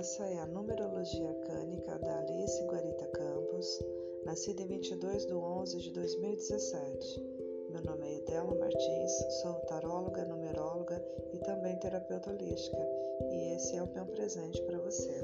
Essa é a numerologia cânica da Alice Guarita Campos, nascida em 22 de 11 de 2017. Meu nome é Edela Martins, sou taróloga, numeróloga e também terapeuta holística, e esse é o meu presente para você.